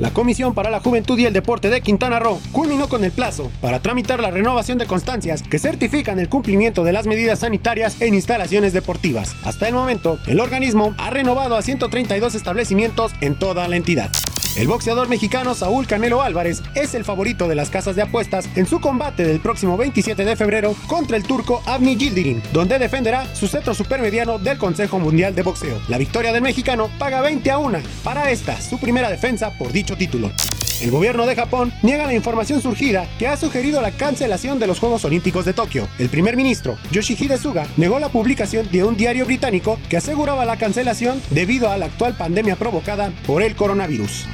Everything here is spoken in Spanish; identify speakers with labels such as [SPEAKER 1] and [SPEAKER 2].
[SPEAKER 1] La Comisión para la Juventud y el Deporte de Quintana Roo culminó con el plazo para tramitar la renovación de constancias que certifican el cumplimiento de las medidas sanitarias en instalaciones deportivas. Hasta el momento, el organismo ha renovado a 132 establecimientos en toda la entidad. El boxeador mexicano Saúl Canelo Álvarez es el favorito de las casas de apuestas en su combate del próximo 27 de febrero contra el turco Avni Gildirim, donde defenderá su cetro supermediano del Consejo Mundial de Boxeo. La victoria del mexicano paga 20 a 1 para esta, su primera defensa por dicho título. El gobierno de Japón niega la información surgida que ha sugerido la cancelación de los Juegos Olímpicos de Tokio. El primer ministro, Yoshihide Suga, negó la publicación de un diario británico que aseguraba la cancelación debido a la actual pandemia provocada por el coronavirus.